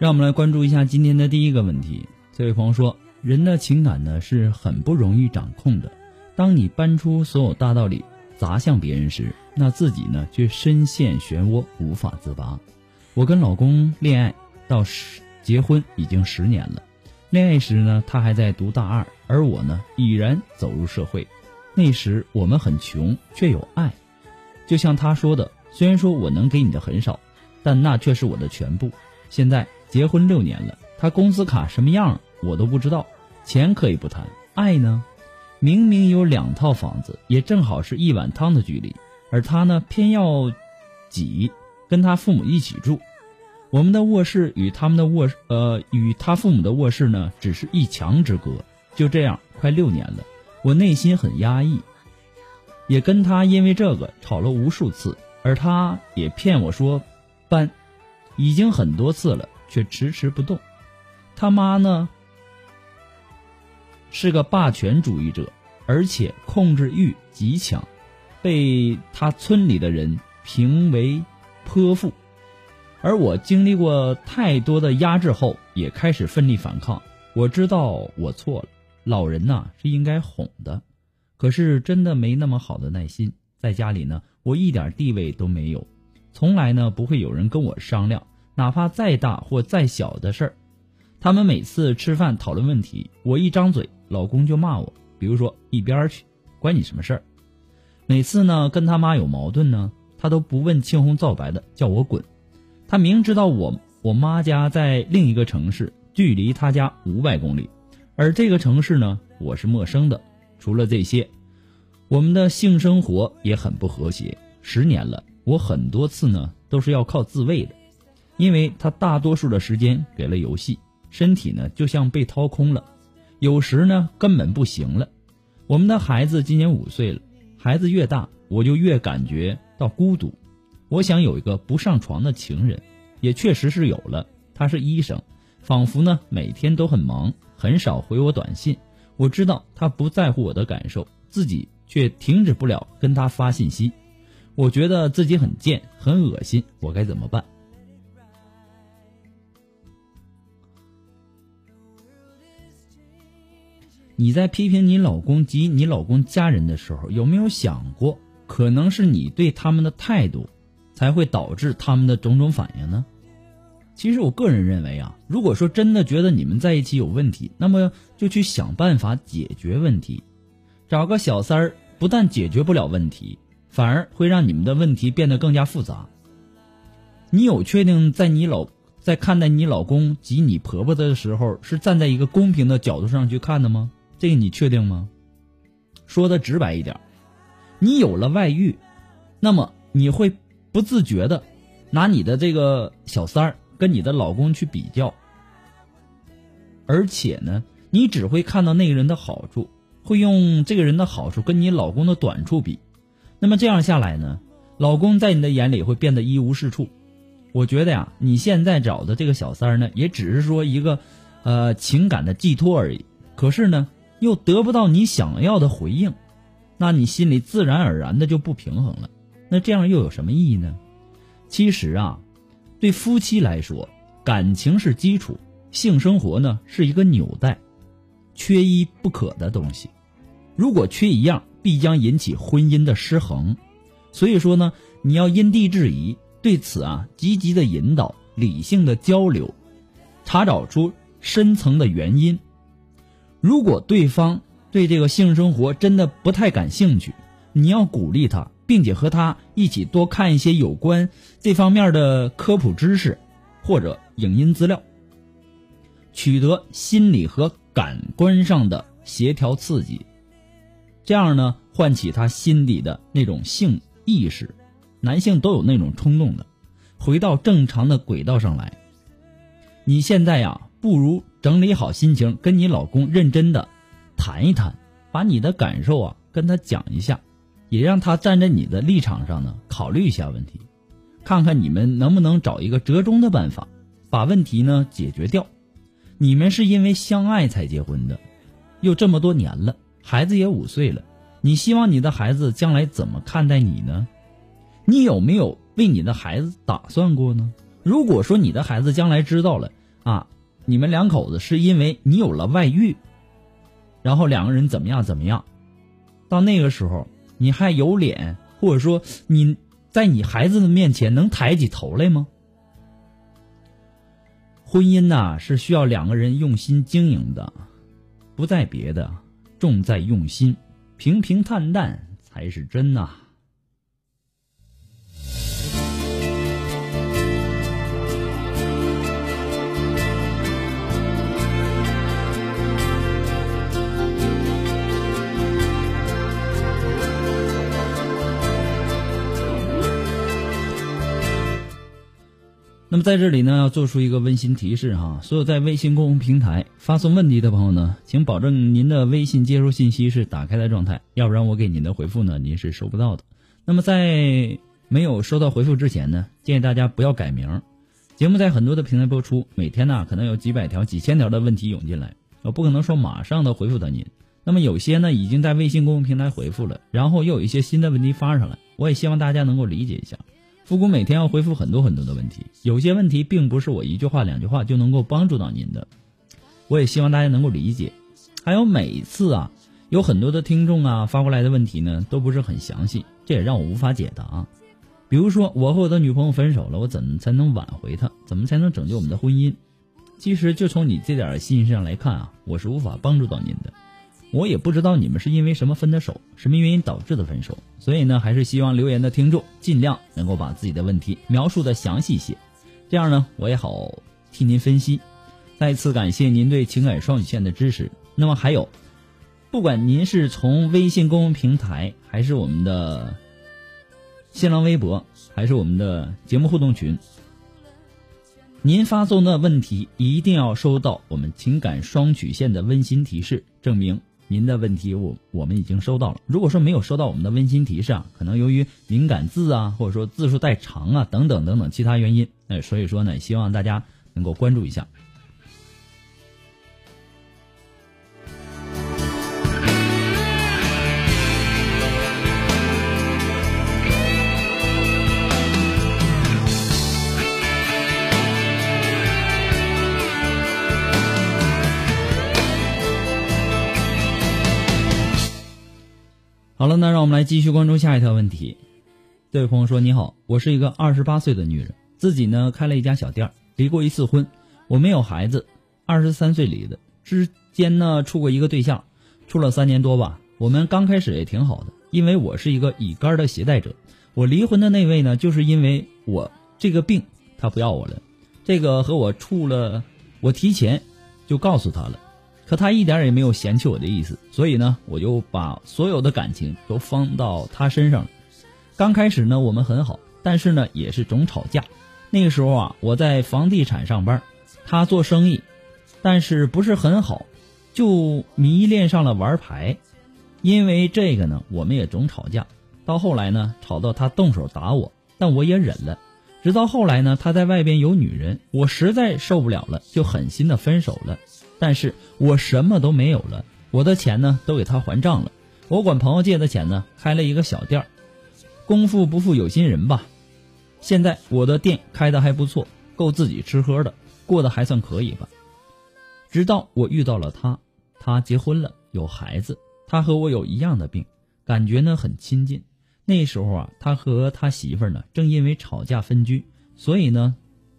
让我们来关注一下今天的第一个问题。这位朋友说：“人的情感呢是很不容易掌控的。当你搬出所有大道理砸向别人时，那自己呢却深陷漩涡无法自拔。”我跟老公恋爱到十结婚已经十年了。恋爱时呢，他还在读大二，而我呢已然走入社会。那时我们很穷，却有爱。就像他说的：“虽然说我能给你的很少，但那却是我的全部。”现在。结婚六年了，他工资卡什么样我都不知道。钱可以不谈，爱呢？明明有两套房子，也正好是一碗汤的距离，而他呢，偏要挤，跟他父母一起住。我们的卧室与他们的卧呃与他父母的卧室呢，只是一墙之隔。就这样，快六年了，我内心很压抑，也跟他因为这个吵了无数次，而他也骗我说搬，已经很多次了。却迟迟不动，他妈呢是个霸权主义者，而且控制欲极强，被他村里的人评为泼妇。而我经历过太多的压制后，也开始奋力反抗。我知道我错了，老人呐是应该哄的，可是真的没那么好的耐心。在家里呢，我一点地位都没有，从来呢不会有人跟我商量。哪怕再大或再小的事儿，他们每次吃饭讨论问题，我一张嘴，老公就骂我。比如说一边去，关你什么事儿？每次呢跟他妈有矛盾呢，他都不问青红皂白的叫我滚。他明知道我我妈家在另一个城市，距离他家五百公里，而这个城市呢我是陌生的。除了这些，我们的性生活也很不和谐。十年了，我很多次呢都是要靠自慰的。因为他大多数的时间给了游戏，身体呢就像被掏空了，有时呢根本不行了。我们的孩子今年五岁了，孩子越大，我就越感觉到孤独。我想有一个不上床的情人，也确实是有了。他是医生，仿佛呢每天都很忙，很少回我短信。我知道他不在乎我的感受，自己却停止不了跟他发信息。我觉得自己很贱，很恶心，我该怎么办？你在批评你老公及你老公家人的时候，有没有想过，可能是你对他们的态度，才会导致他们的种种反应呢？其实我个人认为啊，如果说真的觉得你们在一起有问题，那么就去想办法解决问题。找个小三儿不但解决不了问题，反而会让你们的问题变得更加复杂。你有确定在你老在看待你老公及你婆婆的时候，是站在一个公平的角度上去看的吗？这个你确定吗？说的直白一点，你有了外遇，那么你会不自觉的拿你的这个小三儿。跟你的老公去比较，而且呢，你只会看到那个人的好处，会用这个人的好处跟你老公的短处比，那么这样下来呢，老公在你的眼里会变得一无是处。我觉得呀，你现在找的这个小三儿呢，也只是说一个，呃，情感的寄托而已。可是呢，又得不到你想要的回应，那你心里自然而然的就不平衡了。那这样又有什么意义呢？其实啊。对夫妻来说，感情是基础，性生活呢是一个纽带，缺一不可的东西。如果缺一样，必将引起婚姻的失衡。所以说呢，你要因地制宜，对此啊积极的引导，理性的交流，查找出深层的原因。如果对方对这个性生活真的不太感兴趣，你要鼓励他。并且和他一起多看一些有关这方面的科普知识，或者影音资料，取得心理和感官上的协调刺激，这样呢，唤起他心底的那种性意识。男性都有那种冲动的，回到正常的轨道上来。你现在呀，不如整理好心情，跟你老公认真的谈一谈，把你的感受啊跟他讲一下。也让他站在你的立场上呢，考虑一下问题，看看你们能不能找一个折中的办法，把问题呢解决掉。你们是因为相爱才结婚的，又这么多年了，孩子也五岁了，你希望你的孩子将来怎么看待你呢？你有没有为你的孩子打算过呢？如果说你的孩子将来知道了啊，你们两口子是因为你有了外遇，然后两个人怎么样怎么样，到那个时候。你还有脸，或者说你在你孩子的面前能抬起头来吗？婚姻呐是需要两个人用心经营的，不在别的，重在用心，平平淡淡才是真呐。那么在这里呢，要做出一个温馨提示哈，所有在微信公众平台发送问题的朋友呢，请保证您的微信接收信息是打开的状态，要不然我给您的回复呢，您是收不到的。那么在没有收到回复之前呢，建议大家不要改名。节目在很多的平台播出，每天呢可能有几百条、几千条的问题涌进来，我不可能说马上的回复到您。那么有些呢已经在微信公众平台回复了，然后又有一些新的问题发上来，我也希望大家能够理解一下。复古每天要回复很多很多的问题，有些问题并不是我一句话两句话就能够帮助到您的，我也希望大家能够理解。还有每次啊，有很多的听众啊发过来的问题呢，都不是很详细，这也让我无法解答。比如说，我和我的女朋友分手了，我怎么才能挽回她？怎么才能拯救我们的婚姻？其实就从你这点信息上来看啊，我是无法帮助到您的。我也不知道你们是因为什么分的手，什么原因导致的分手，所以呢，还是希望留言的听众尽量能够把自己的问题描述的详细一些，这样呢，我也好替您分析。再次感谢您对情感双曲线的支持。那么还有，不管您是从微信公众平台，还是我们的新浪微博，还是我们的节目互动群，您发送的问题一定要收到我们情感双曲线的温馨提示，证明。您的问题我我们已经收到了。如果说没有收到我们的温馨提示啊，可能由于敏感字啊，或者说字数太长啊，等等等等其他原因，呃，所以说呢，希望大家能够关注一下。好了，那让我们来继续关注下一条问题。这位朋友说：“你好，我是一个二十八岁的女人，自己呢开了一家小店，离过一次婚，我没有孩子，二十三岁离的，之间呢处过一个对象，处了三年多吧。我们刚开始也挺好的，因为我是一个乙肝的携带者。我离婚的那位呢，就是因为我这个病，他不要我了。这个和我处了，我提前就告诉他了。”可他一点也没有嫌弃我的意思，所以呢，我就把所有的感情都放到他身上了。刚开始呢，我们很好，但是呢，也是总吵架。那个时候啊，我在房地产上班，他做生意，但是不是很好，就迷恋上了玩牌。因为这个呢，我们也总吵架。到后来呢，吵到他动手打我，但我也忍了。直到后来呢，他在外边有女人，我实在受不了了，就狠心的分手了。但是我什么都没有了，我的钱呢都给他还账了。我管朋友借的钱呢，开了一个小店儿，功夫不负有心人吧。现在我的店开的还不错，够自己吃喝的，过得还算可以吧。直到我遇到了他，他结婚了，有孩子，他和我有一样的病，感觉呢很亲近。那时候啊，他和他媳妇儿呢正因为吵架分居，所以呢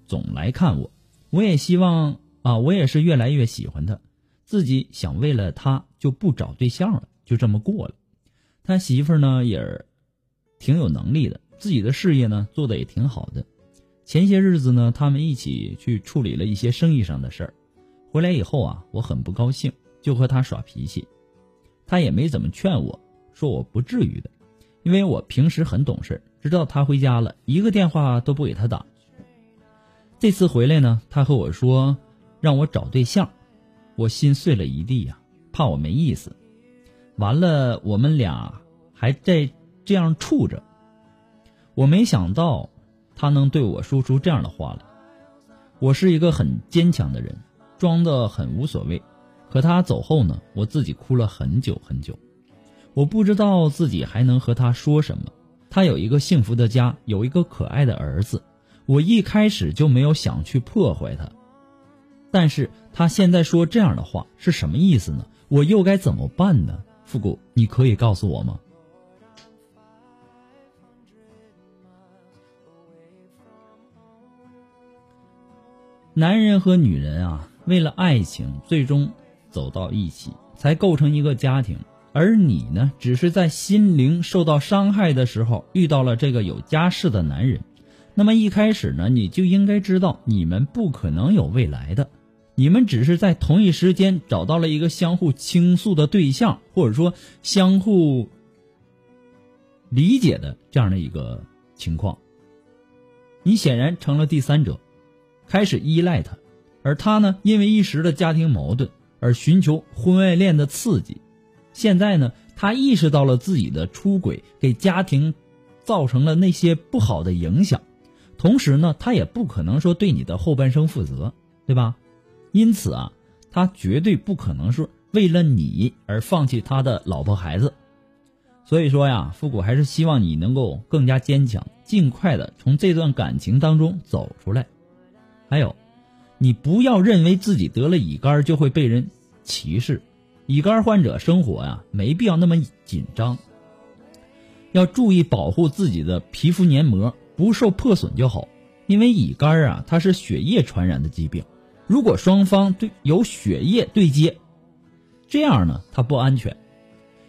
总来看我。我也希望。啊，我也是越来越喜欢他，自己想为了他就不找对象了，就这么过了。他媳妇儿呢也挺有能力的，自己的事业呢做的也挺好的。前些日子呢，他们一起去处理了一些生意上的事儿，回来以后啊，我很不高兴，就和他耍脾气。他也没怎么劝我，说我不至于的，因为我平时很懂事，知道他回家了，一个电话都不给他打。这次回来呢，他和我说。让我找对象，我心碎了一地呀，怕我没意思。完了，我们俩还在这样处着。我没想到他能对我说出这样的话来。我是一个很坚强的人，装的很无所谓。可他走后呢，我自己哭了很久很久。我不知道自己还能和他说什么。他有一个幸福的家，有一个可爱的儿子。我一开始就没有想去破坏他。但是他现在说这样的话是什么意思呢？我又该怎么办呢？复古，你可以告诉我吗？男人和女人啊，为了爱情最终走到一起，才构成一个家庭。而你呢，只是在心灵受到伤害的时候遇到了这个有家室的男人。那么一开始呢，你就应该知道你们不可能有未来的。你们只是在同一时间找到了一个相互倾诉的对象，或者说相互理解的这样的一个情况。你显然成了第三者，开始依赖他，而他呢，因为一时的家庭矛盾而寻求婚外恋的刺激。现在呢，他意识到了自己的出轨给家庭造成了那些不好的影响，同时呢，他也不可能说对你的后半生负责，对吧？因此啊，他绝对不可能是为了你而放弃他的老婆孩子。所以说呀，复古还是希望你能够更加坚强，尽快的从这段感情当中走出来。还有，你不要认为自己得了乙肝就会被人歧视。乙肝患者生活呀，没必要那么紧张，要注意保护自己的皮肤黏膜不受破损就好。因为乙肝啊，它是血液传染的疾病。如果双方对有血液对接，这样呢，它不安全。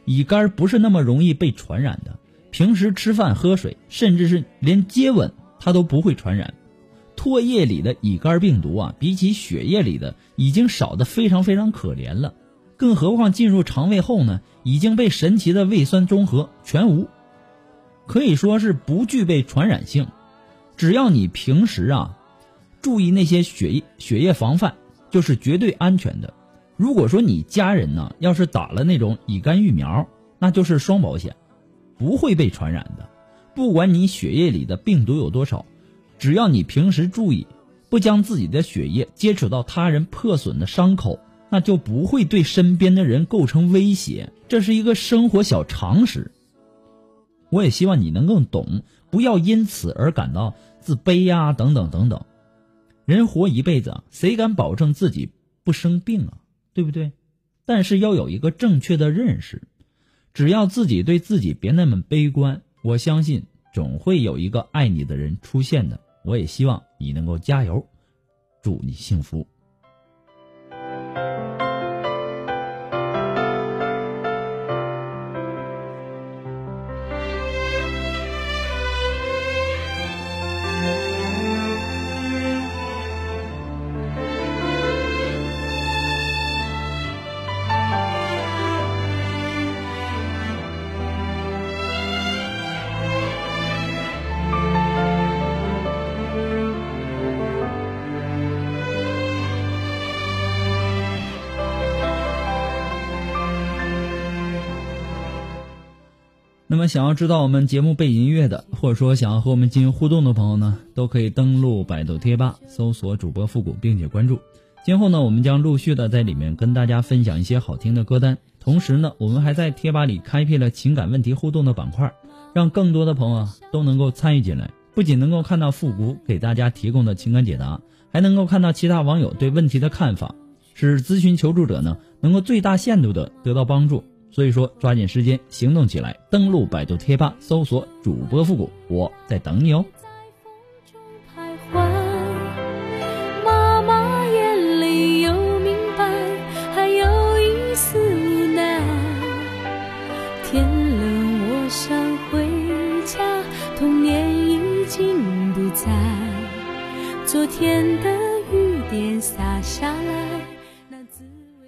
乙肝不是那么容易被传染的，平时吃饭喝水，甚至是连接吻，它都不会传染。唾液里的乙肝病毒啊，比起血液里的已经少得非常非常可怜了，更何况进入肠胃后呢，已经被神奇的胃酸中和全无，可以说是不具备传染性。只要你平时啊。注意那些血液血液防范，就是绝对安全的。如果说你家人呢，要是打了那种乙肝疫苗，那就是双保险，不会被传染的。不管你血液里的病毒有多少，只要你平时注意，不将自己的血液接触到他人破损的伤口，那就不会对身边的人构成威胁。这是一个生活小常识。我也希望你能够懂，不要因此而感到自卑呀，等等等等。人活一辈子，谁敢保证自己不生病啊？对不对？但是要有一个正确的认识，只要自己对自己别那么悲观，我相信总会有一个爱你的人出现的。我也希望你能够加油，祝你幸福。想要知道我们节目背景音乐的，或者说想要和我们进行互动的朋友呢，都可以登录百度贴吧，搜索主播复古，并且关注。今后呢，我们将陆续的在里面跟大家分享一些好听的歌单。同时呢，我们还在贴吧里开辟了情感问题互动的板块，让更多的朋友都能够参与进来。不仅能够看到复古给大家提供的情感解答，还能够看到其他网友对问题的看法，使咨询求助者呢能够最大限度的得到帮助。所以说，抓紧时间行动起来，登录百度贴吧，搜索主播复古，我在等你哦。在风中徘徊妈妈眼里有明白，还有一丝无奈。天冷，我想回家，童年已经不在。昨天的雨点洒下。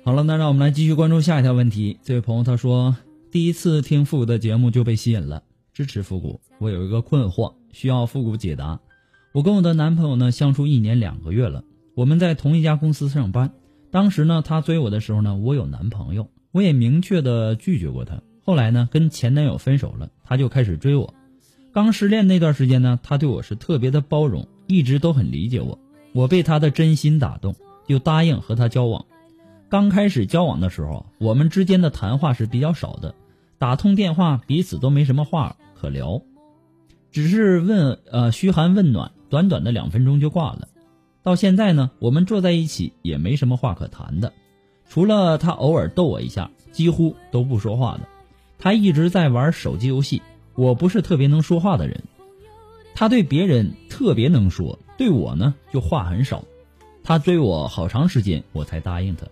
好了，那让我们来继续关注下一条问题。这位朋友他说，第一次听复古的节目就被吸引了，支持复古。我有一个困惑，需要复古解答。我跟我的男朋友呢相处一年两个月了，我们在同一家公司上班。当时呢，他追我的时候呢，我有男朋友，我也明确的拒绝过他。后来呢，跟前男友分手了，他就开始追我。刚失恋那段时间呢，他对我是特别的包容，一直都很理解我。我被他的真心打动，就答应和他交往。刚开始交往的时候，我们之间的谈话是比较少的，打通电话彼此都没什么话可聊，只是问呃嘘寒问暖，短短的两分钟就挂了。到现在呢，我们坐在一起也没什么话可谈的，除了他偶尔逗我一下，几乎都不说话的。他一直在玩手机游戏，我不是特别能说话的人，他对别人特别能说，对我呢就话很少。他追我好长时间，我才答应他。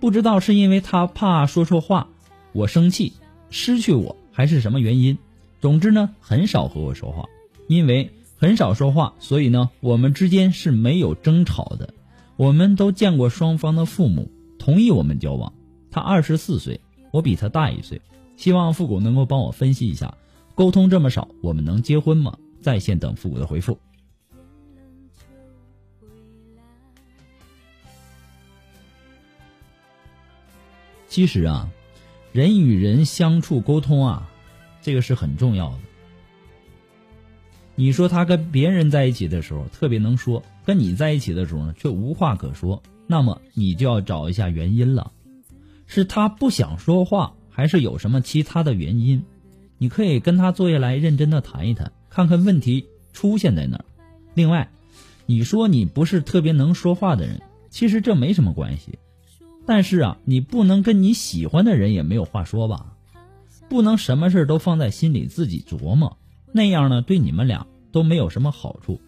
不知道是因为他怕说错话，我生气，失去我还是什么原因？总之呢，很少和我说话，因为很少说话，所以呢，我们之间是没有争吵的。我们都见过双方的父母，同意我们交往。他二十四岁，我比他大一岁。希望复古能够帮我分析一下，沟通这么少，我们能结婚吗？在线等复古的回复。其实啊，人与人相处沟通啊，这个是很重要的。你说他跟别人在一起的时候特别能说，跟你在一起的时候呢却无话可说，那么你就要找一下原因了，是他不想说话，还是有什么其他的原因？你可以跟他坐下来认真的谈一谈，看看问题出现在哪儿。另外，你说你不是特别能说话的人，其实这没什么关系。但是啊，你不能跟你喜欢的人也没有话说吧？不能什么事都放在心里自己琢磨，那样呢对你们俩都没有什么好处。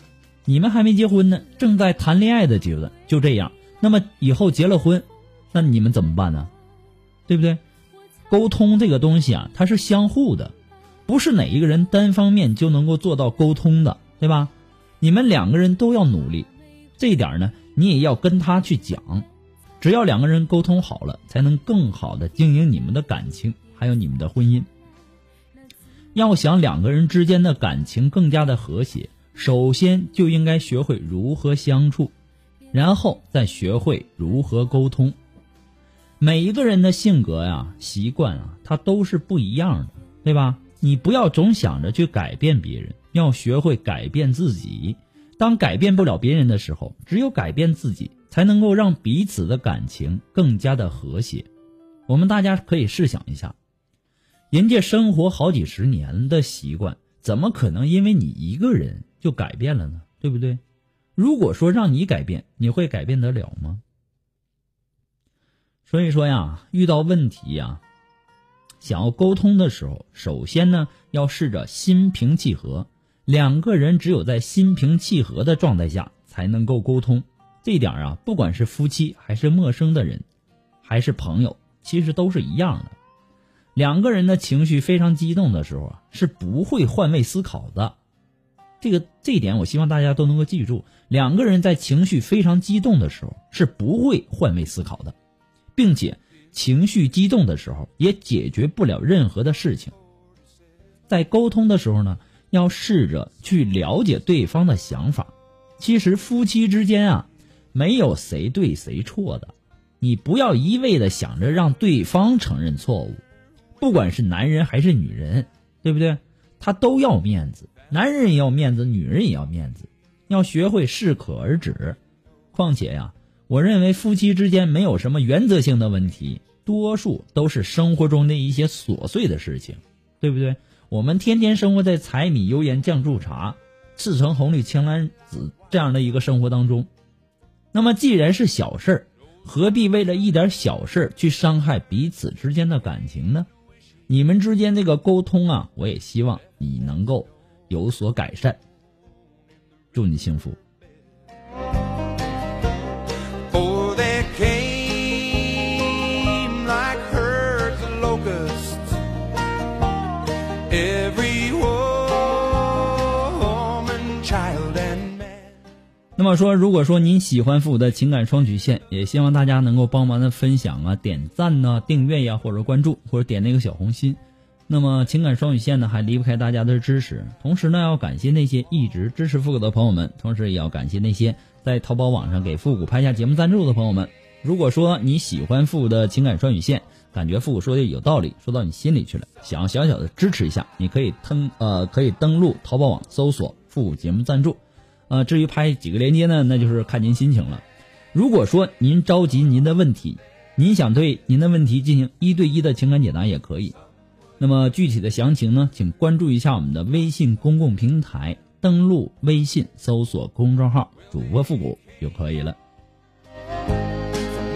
你们还没结婚呢，正在谈恋爱的阶段，就这样，那么以后结了婚，那你们怎么办呢？对不对？沟通这个东西啊，它是相互的，不是哪一个人单方面就能够做到沟通的，对吧？你们两个人都要努力，这一点呢，你也要跟他去讲。只要两个人沟通好了，才能更好的经营你们的感情，还有你们的婚姻。要想两个人之间的感情更加的和谐，首先就应该学会如何相处，然后再学会如何沟通。每一个人的性格呀、习惯啊，他都是不一样的，对吧？你不要总想着去改变别人，要学会改变自己。当改变不了别人的时候，只有改变自己。才能够让彼此的感情更加的和谐。我们大家可以试想一下，人家生活好几十年的习惯，怎么可能因为你一个人就改变了呢？对不对？如果说让你改变，你会改变得了吗？所以说呀，遇到问题呀，想要沟通的时候，首先呢要试着心平气和。两个人只有在心平气和的状态下才能够沟通。这点啊，不管是夫妻还是陌生的人，还是朋友，其实都是一样的。两个人的情绪非常激动的时候啊，是不会换位思考的。这个这一点，我希望大家都能够记住。两个人在情绪非常激动的时候，是不会换位思考的，并且情绪激动的时候也解决不了任何的事情。在沟通的时候呢，要试着去了解对方的想法。其实夫妻之间啊，没有谁对谁错的，你不要一味的想着让对方承认错误。不管是男人还是女人，对不对？他都要面子。男人也要面子，女人也要面子，要学会适可而止。况且呀，我认为夫妻之间没有什么原则性的问题，多数都是生活中的一些琐碎的事情，对不对？我们天天生活在柴米油盐酱醋茶、赤橙红绿青蓝紫这样的一个生活当中，那么既然是小事儿，何必为了一点小事儿去伤害彼此之间的感情呢？你们之间这个沟通啊，我也希望你能够。有所改善，祝你幸福。那么说，如果说您喜欢复古的情感双曲线，也希望大家能够帮忙的分享啊、点赞呐、订阅呀，或者关注，或者点那个小红心。那么情感双语线呢，还离不开大家的支持。同时呢，要感谢那些一直支持复古的朋友们，同时也要感谢那些在淘宝网上给复古拍下节目赞助的朋友们。如果说你喜欢复古的情感双语线，感觉复古说的有道理，说到你心里去了，想要小小的支持一下，你可以登呃可以登录淘宝网搜索复古节目赞助。呃，至于拍几个链接呢，那就是看您心情了。如果说您着急您的问题，您想对您的问题进行一对一的情感解答也可以。那么具体的详情呢，请关注一下我们的微信公共平台，登录微信搜索公众号“主播复古”就可以了。好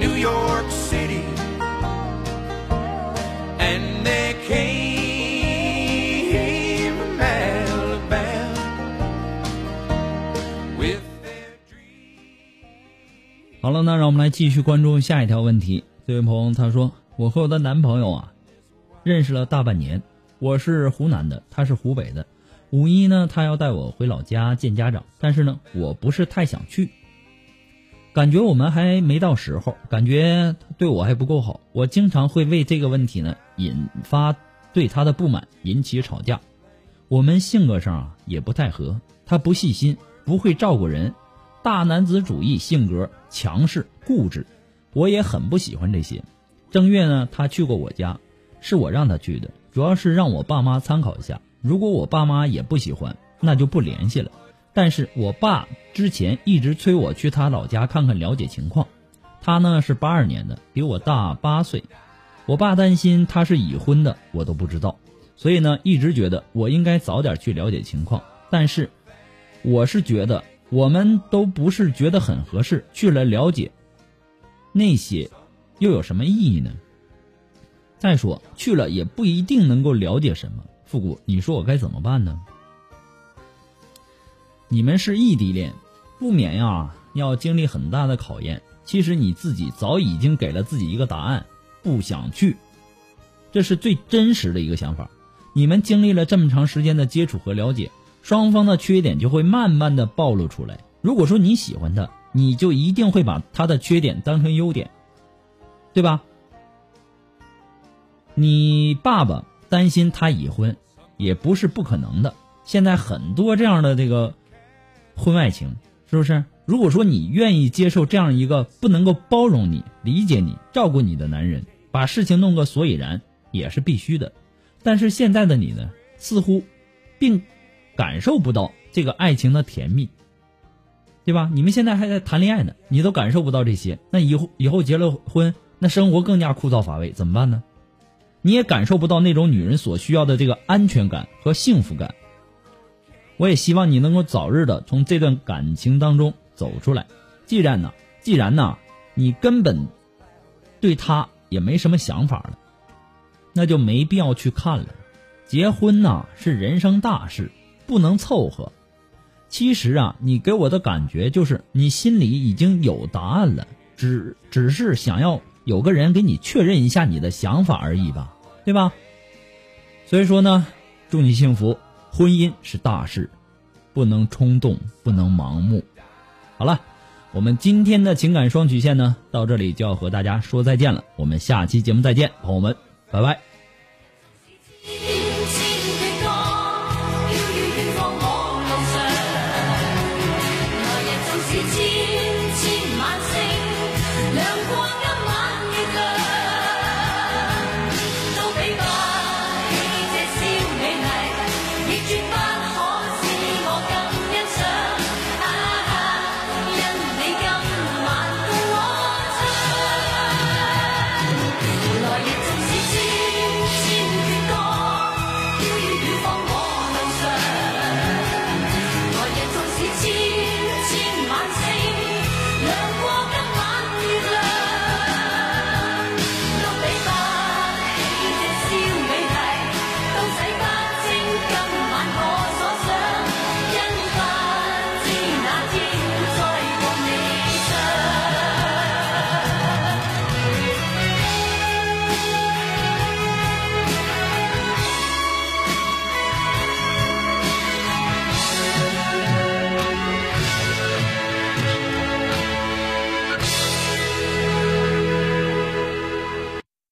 了，那让我们来继续关注下一条问题。这位朋友他说：“我和我的男朋友啊。”认识了大半年，我是湖南的，他是湖北的。五一呢，他要带我回老家见家长，但是呢，我不是太想去，感觉我们还没到时候，感觉对我还不够好。我经常会为这个问题呢引发对他的不满，引起吵架。我们性格上啊也不太合，他不细心，不会照顾人，大男子主义性格，强势固执，我也很不喜欢这些。正月呢，他去过我家。是我让他去的，主要是让我爸妈参考一下。如果我爸妈也不喜欢，那就不联系了。但是我爸之前一直催我去他老家看看，了解情况。他呢是八二年的，比我大八岁。我爸担心他是已婚的，我都不知道，所以呢一直觉得我应该早点去了解情况。但是我是觉得我们都不是觉得很合适，去了了解那些又有什么意义呢？再说去了也不一定能够了解什么，复古，你说我该怎么办呢？你们是异地恋，不免呀要经历很大的考验。其实你自己早已经给了自己一个答案，不想去，这是最真实的一个想法。你们经历了这么长时间的接触和了解，双方的缺点就会慢慢的暴露出来。如果说你喜欢他，你就一定会把他的缺点当成优点，对吧？你爸爸担心他已婚，也不是不可能的。现在很多这样的这个婚外情，是不是？如果说你愿意接受这样一个不能够包容你、理解你、照顾你的男人，把事情弄个所以然，也是必须的。但是现在的你呢，似乎并感受不到这个爱情的甜蜜，对吧？你们现在还在谈恋爱呢，你都感受不到这些，那以后以后结了婚，那生活更加枯燥乏味，怎么办呢？你也感受不到那种女人所需要的这个安全感和幸福感。我也希望你能够早日的从这段感情当中走出来。既然呢，既然呢，你根本对他也没什么想法了，那就没必要去看了。结婚呢是人生大事，不能凑合。其实啊，你给我的感觉就是你心里已经有答案了，只只是想要有个人给你确认一下你的想法而已吧，对吧？所以说呢，祝你幸福。婚姻是大事，不能冲动，不能盲目。好了，我们今天的情感双曲线呢，到这里就要和大家说再见了。我们下期节目再见，朋友们，拜拜。